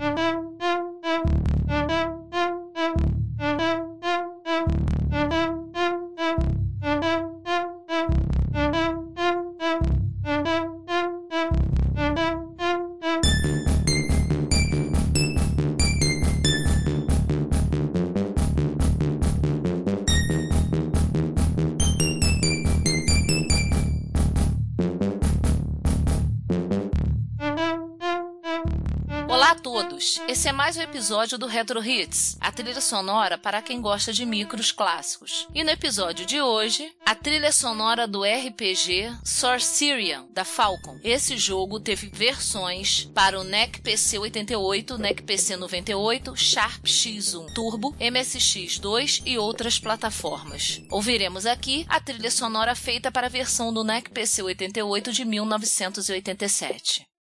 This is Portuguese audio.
Thank you. Esse é mais um episódio do Retro Hits, a trilha sonora para quem gosta de micros clássicos. E no episódio de hoje, a trilha sonora do RPG Sorcerian da Falcon. Esse jogo teve versões para o NEC PC 88, NEC PC 98, Sharp X1 Turbo, MSX2 e outras plataformas. Ouviremos aqui a trilha sonora feita para a versão do NEC PC 88 de 1987.